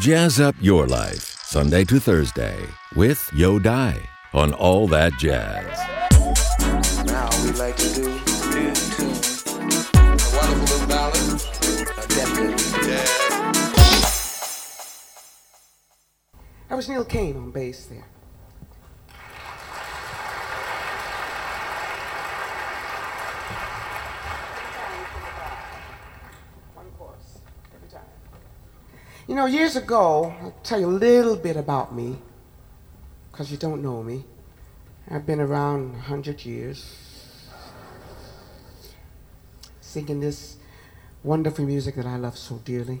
Jazz up your life, Sunday to Thursday, with Yo Die on All That Jazz. Now we like to do new tune. A wonderful little ballad. A definite jazz. That was Neil Kane on bass there. One chorus every time. You know, years ago, I'll tell you a little bit about me, because you don't know me. I've been around 100 years, singing this wonderful music that I love so dearly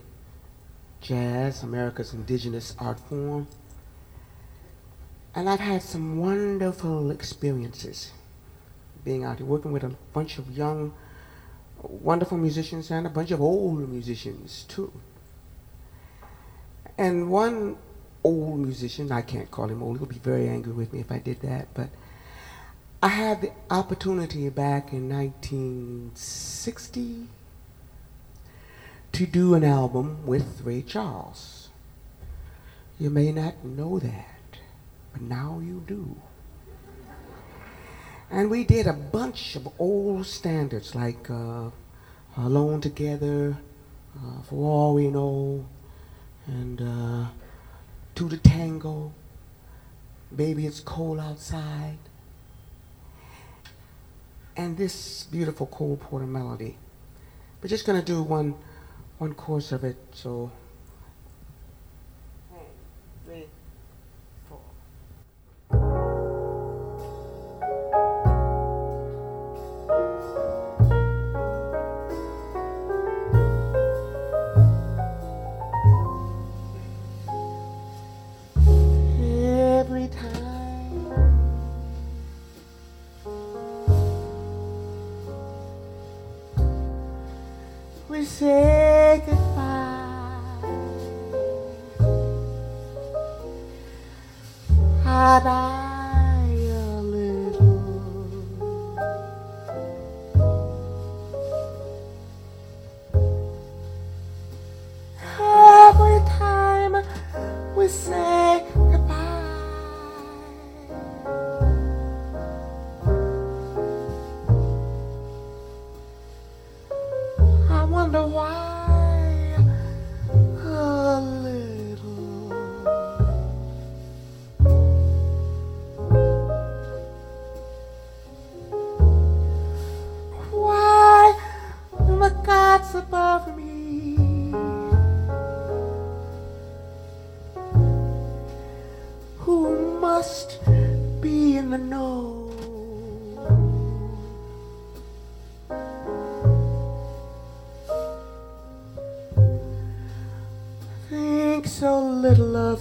jazz, America's indigenous art form. And I've had some wonderful experiences being out here working with a bunch of young, wonderful musicians and a bunch of old musicians too. And one old musician, I can't call him old, he'll be very angry with me if I did that, but I had the opportunity back in 1960 to do an album with Ray Charles. You may not know that, but now you do. And we did a bunch of old standards like uh, Alone Together, uh, For All We Know, and uh, To the Tango, Baby It's Cold Outside, and this beautiful Cole Porter melody. We're just going to do one, one course of it, so.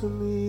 to me.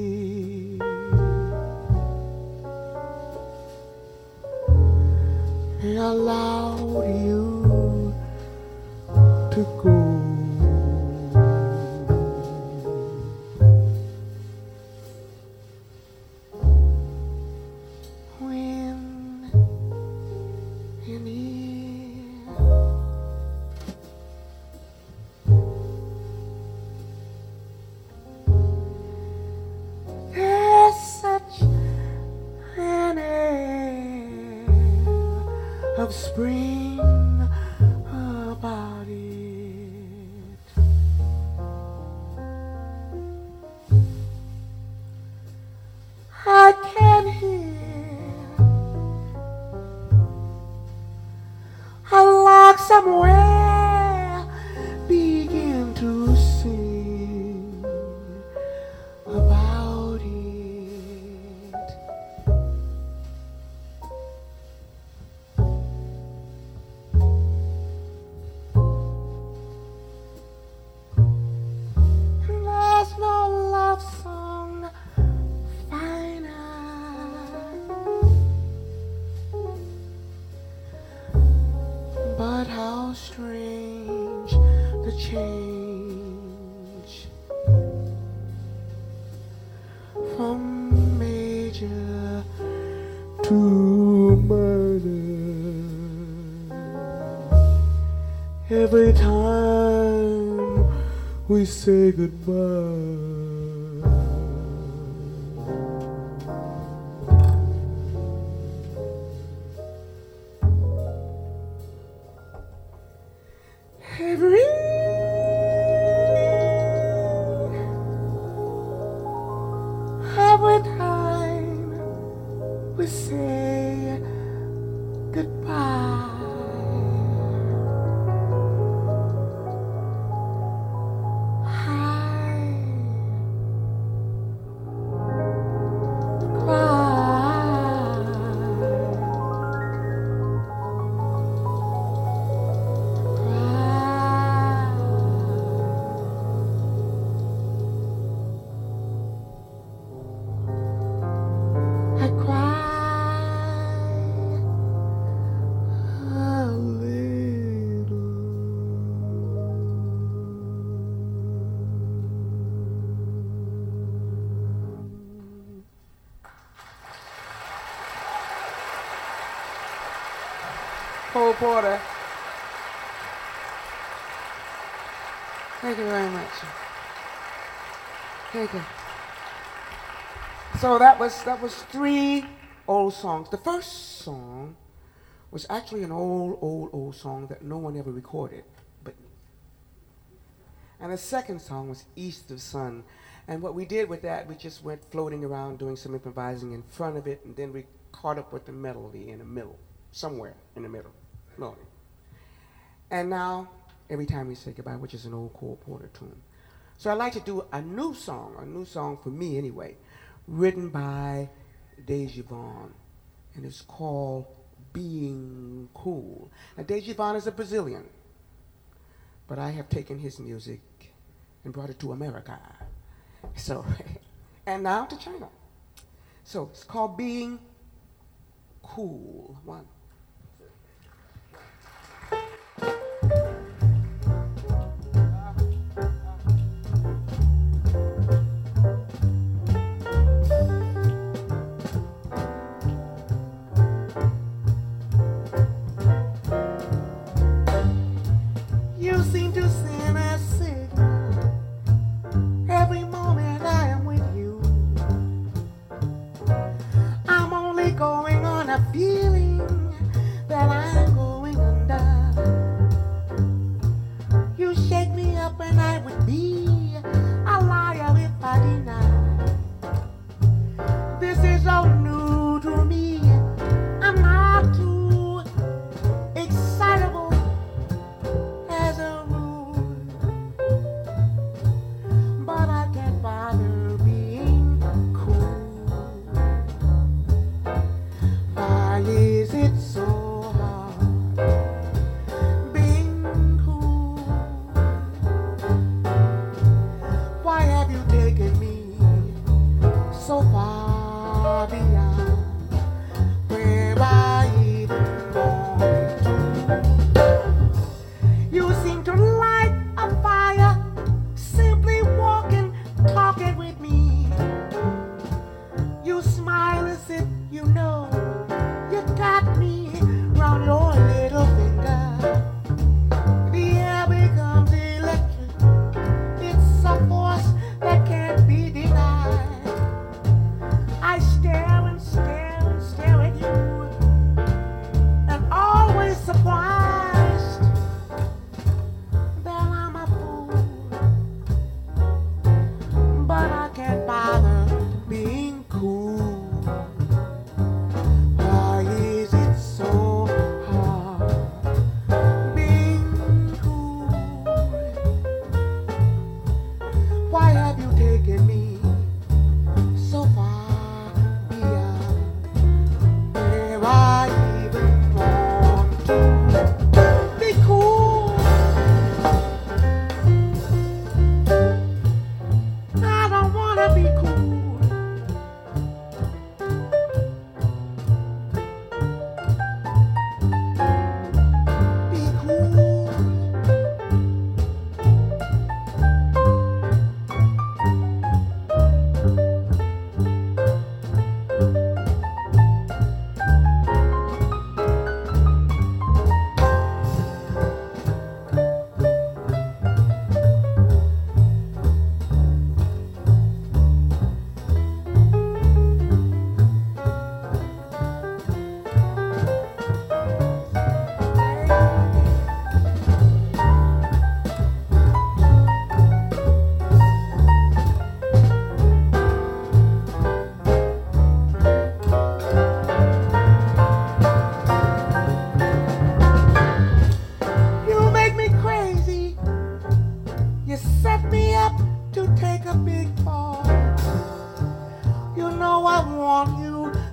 Vamos, say goodbye. Every every time we say goodbye. Thank you very much. Thank you. So that was that was three old songs. The first song was actually an old, old, old song that no one ever recorded, but. And the second song was East of Sun. And what we did with that, we just went floating around doing some improvising in front of it, and then we caught up with the melody in the middle, somewhere in the middle, melody. And now, every time we say goodbye, which is an old Cole Porter tune. So I'd like to do a new song, a new song for me anyway, written by Deja Vaughn, and it's called Being Cool. Now, Deja Vaughn is a Brazilian, but I have taken his music and brought it to America. So, and now to China. So it's called Being Cool. One.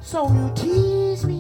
So you tease me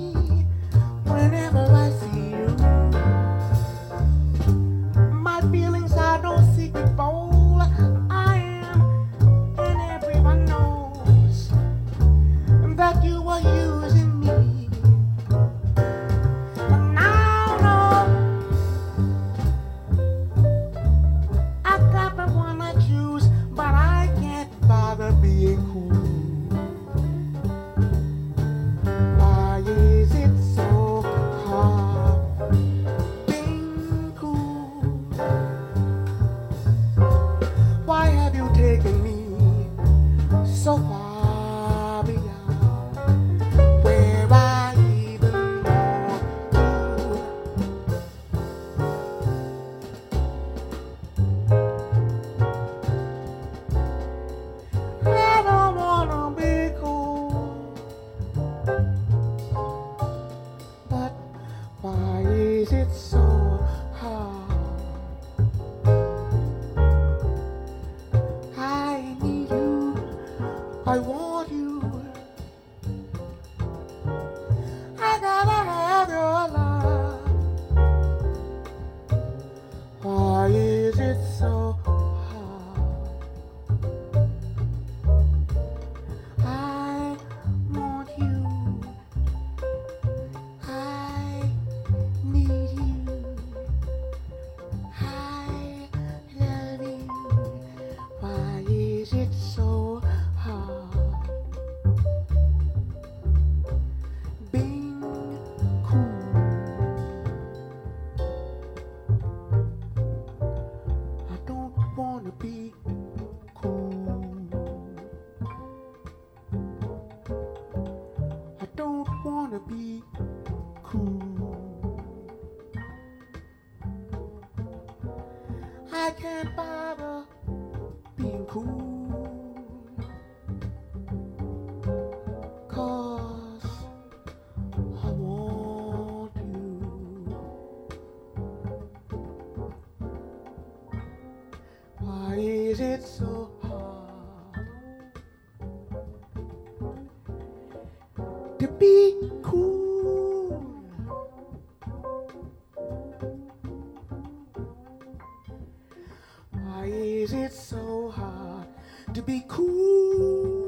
so hard to be cool.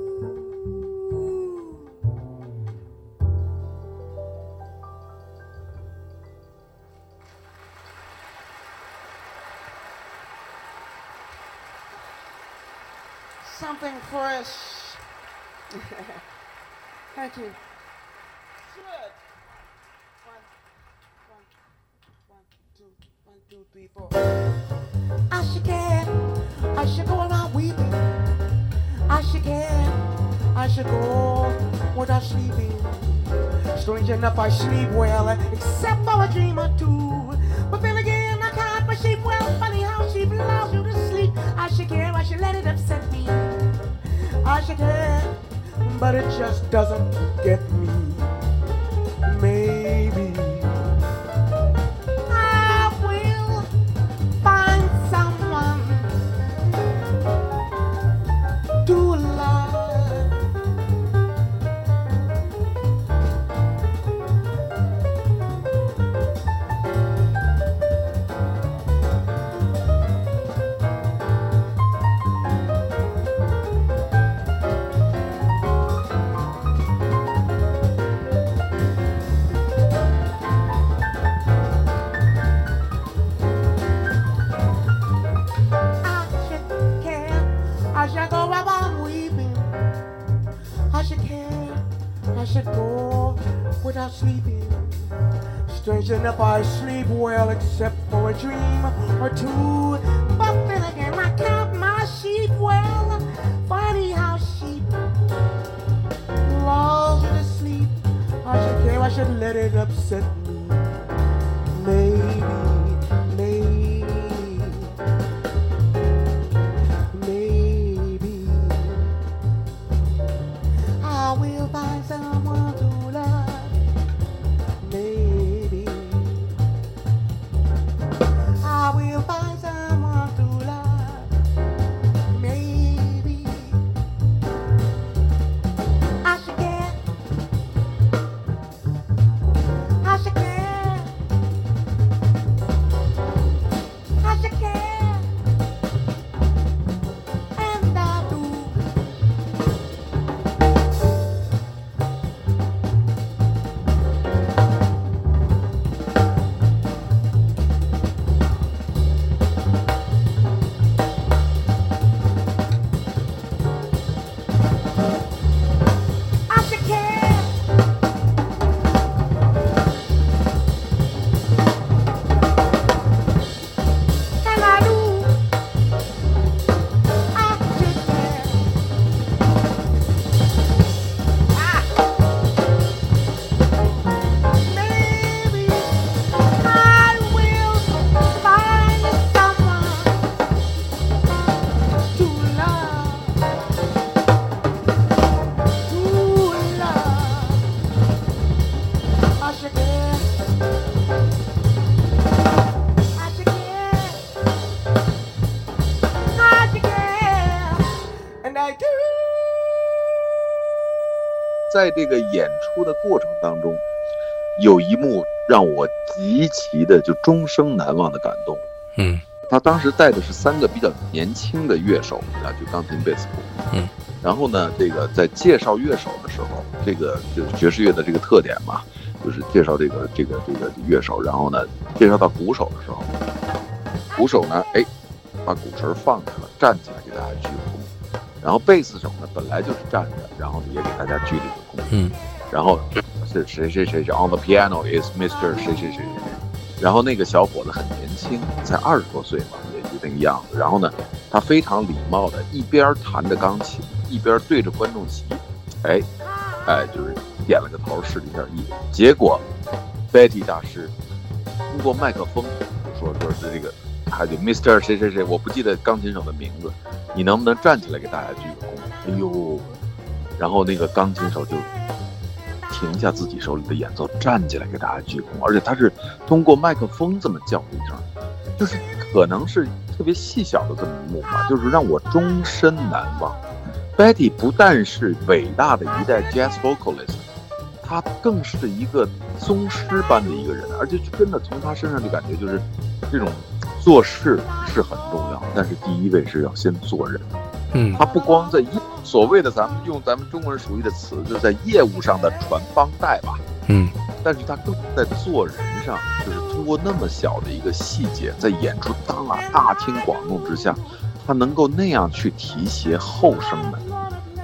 and if I sleep well, except for a dream or two. But then again, I can't sleep well. Funny how she allows you to sleep. I should care, I should let it upset me. I should care, but it just doesn't get Imagine if I sleep well except for a dream or two. But then again, I count my sheep well. Funny how sheep loves to sleep. I should care, I should let it upset me. 在这个演出的过程当中，有一幕让我极其的就终生难忘的感动。嗯，他当时带的是三个比较年轻的乐手啊，就钢琴、贝斯、鼓。嗯，然后呢，这个在介绍乐手的时候，这个就是爵士乐的这个特点嘛，就是介绍这个这个这个乐手，然后呢，介绍到鼓手的时候，鼓手呢，哎，把鼓槌放下了，站起来给大家鞠躬。然后贝斯手呢，本来就是站着，然后也给大家鞠了一个躬。嗯然后是谁谁谁谁 on the piano is Mr. 谁谁谁谁谁，然后那个小伙子很年轻，才二十多岁嘛，也就那个样子。然后呢，他非常礼貌的一边弹着钢琴，一边对着观众席，哎，哎，就是点了个头，示了一下意。结果，Betty 大师通过麦克风说说是这个，他就 Mr. 谁谁谁，我不记得钢琴手的名字，你能不能站起来给大家鞠个躬？哎呦，然后那个钢琴手就停下自己手里的演奏，站起来给大家鞠躬，而且他是通过麦克风这么叫了一声，就是可能是特别细小的这么一幕吧，就是让我终身难忘。Betty 不但是伟大的一代 jazz vocalist，他更是一个宗师般的一个人，而且真的从他身上就感觉就是这种做事是很重要，但是第一位是要先做人。嗯。他不光在业所谓的咱们用咱们中国人熟悉的词，就是在业务上的传帮带吧，嗯。但是他更在做人上，就是通过那么小的一个细节，在演出当啊大庭广众之下，他能够那样去提携后生们，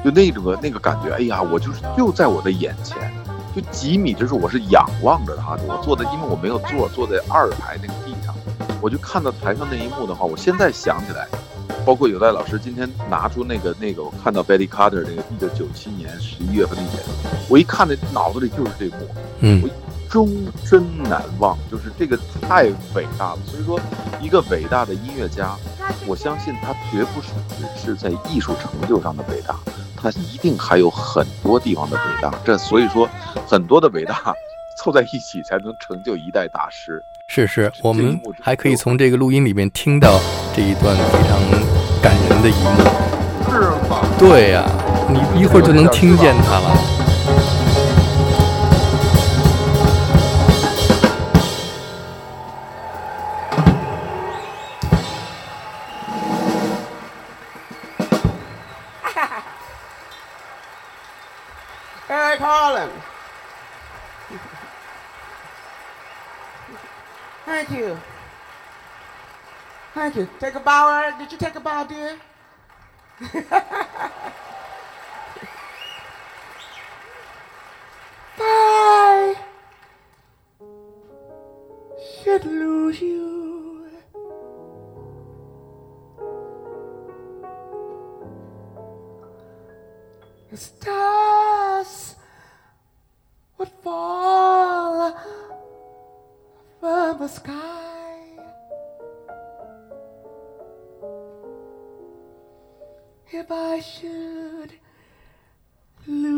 就那种个那个感觉，哎呀，我就是就在我的眼前，就几米之处，我是仰望着他的，我坐在，因为我没有坐，坐在二排那个地上，我就看到台上那一幕的话，我现在想起来。包括有代老师今天拿出那个那个，我看到 Betty Carter 那个一九九七年十一月份那演，我一看那脑子里就是这幕，嗯我终身难忘，就是这个太伟大了。所以说，一个伟大的音乐家，我相信他绝不是只是在艺术成就上的伟大，他一定还有很多地方的伟大。这所以说，很多的伟大凑在一起，才能成就一代大师。是是，我们还可以从这个录音里面听到这一段非常感人的一幕。是吗？对呀、你一会儿就能听见他了。You. Take a bow. Did you take a bow, dear?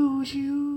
lose you.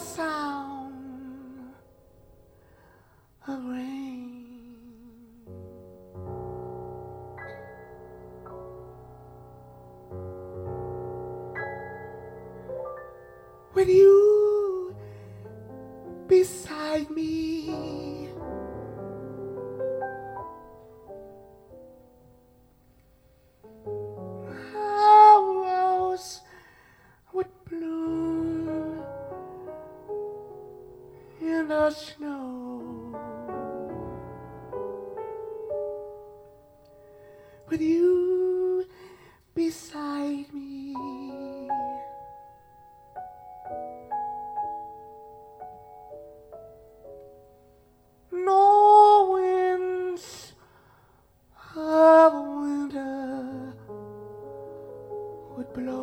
Sound of rain. With you explota.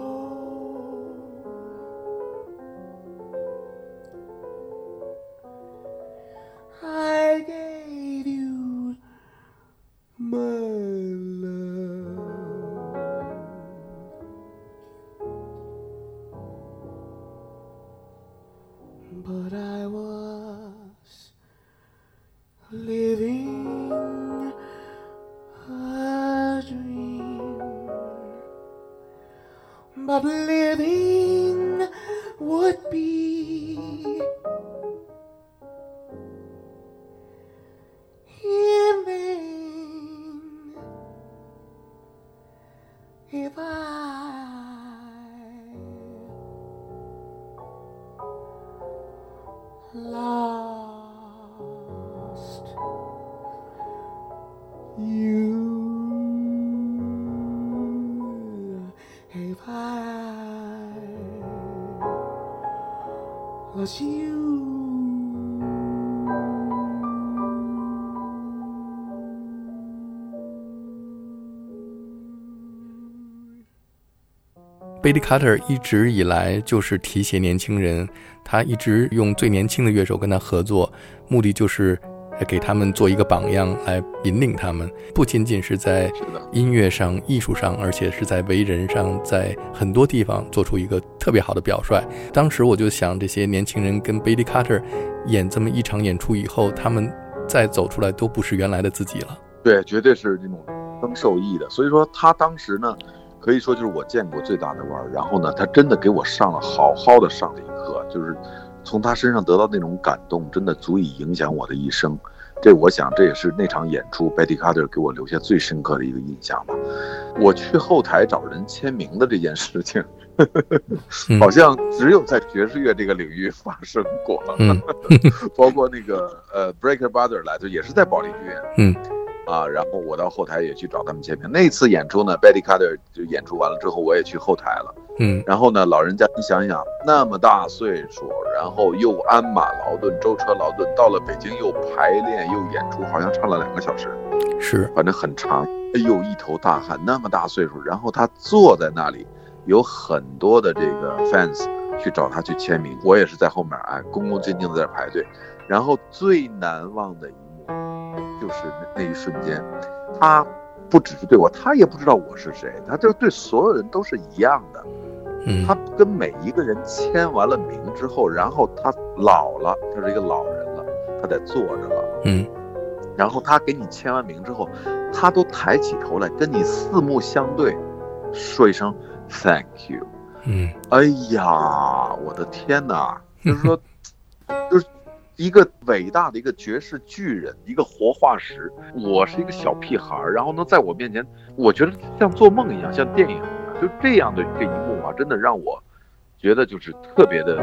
Lost you if I lost you. 贝利卡特一直以来就是提携年轻人，他一直用最年轻的乐手跟他合作，目的就是给他们做一个榜样，来引领他们，不仅仅是在，音乐上、艺术上，而且是在为人上，在很多地方做出一个特别好的表率。当时我就想，这些年轻人跟贝利卡特演这么一场演出以后，他们再走出来都不是原来的自己了。对，绝对是这种增受益的。所以说他当时呢，可以说就是我见过最大的腕儿。然后呢，他真的给我上了好好的上了一课，就是从他身上得到那种感动，真的足以影响我的一生。这我想这也是那场演出 Betty Carter 给我留下最深刻的一个印象吧。我去后台找人签名的这件事情，嗯好像只有在爵士乐这个领域发生过。嗯包括那个呃 Breaker Brother 来就也是在保利剧院。嗯啊，然后我到后台也去找他们签名。那次演出呢，Betty Carter 就演出完了之后，我也去后台了。嗯然后呢，老人家，你想想，那么大岁数，然后又鞍马劳顿、舟车劳顿，到了北京又排练又演出，好像唱了两个小时，是反正很长。哎呦，一头大汗，那么大岁数，然后他坐在那里，有很多的这个 fans 去找他去签名，我也是在后面哎，恭恭敬敬的在那排队。然后最难忘的一幕，就是那那一瞬间，他不只是对我，他也不知道我是谁，他就对所有人都是一样的。嗯他跟每一个人签完了名之后，然后他老了，他是一个老人了，他得坐着了。嗯然后他给你签完名之后，他都抬起头来跟你四目相对，说一声 “Thank you”。嗯哎呀，我的天哪！就是说，就是一个伟大的一个爵士巨人，一个活化石。我是一个小屁孩儿，然后呢，在我面前，我觉得像做梦一样，像电影一样。就这样的这一幕啊，真的让我觉得就是特别的，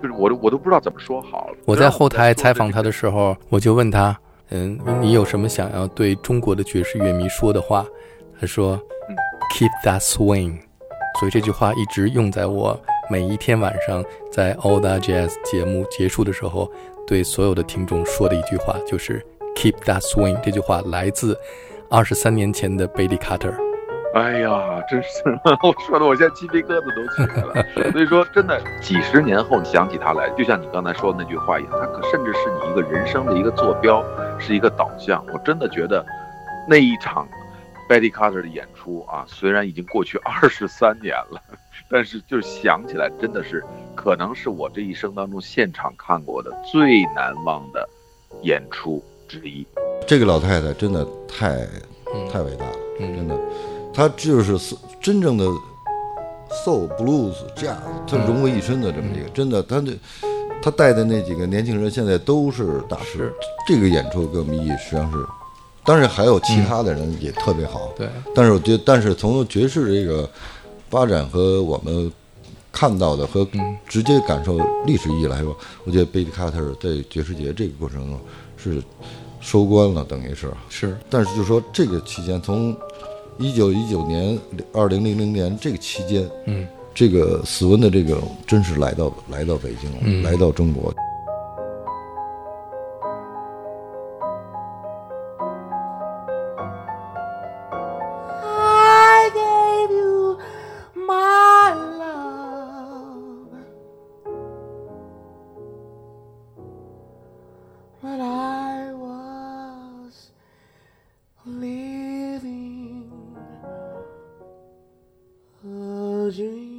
就是我都我都不知道怎么说好了。我在后台采访他的时候，我就问他，嗯，你有什么想要对中国的爵士乐迷说的话？他说嗯，Keep that swing。所以这句话一直用在我每一天晚上在 All That Jazz 节目结束的时候，对所有的听众说的一句话，就是 Keep that swing。这句话来自二十三年前的贝利卡特。哎呀，真是我说的，我现在鸡皮疙瘩都起来了。所以说，真的，几十年后你想起他来，就像你刚才说的那句话一样，他可甚至是你一个人生的一个坐标，是一个导向。我真的觉得，那一场 Betty Carter 的演出啊，虽然已经过去二十三年了，但是就想起来，真的是可能是我这一生当中现场看过的最难忘的演出之一。这个老太太真的太嗯太伟大了，嗯真的，她就是真正的 soul blues 这样，她融为一身的这么一个，真的，她的她带的那几个年轻人现在都是大师。这个演出给我们意义实际上是，当然还有其他的人也特别好，对，但是我觉得，但是从爵士这个发展和我们看到的和嗯。直接感受历史意义来说，我觉得贝利卡特在爵士节这个过程中是收官了，等于是。是。但是就说这个期间，从一九一九年、二零零零年这个期间，嗯，这个斯文的这个真是来到来到北京来到中国。Dream.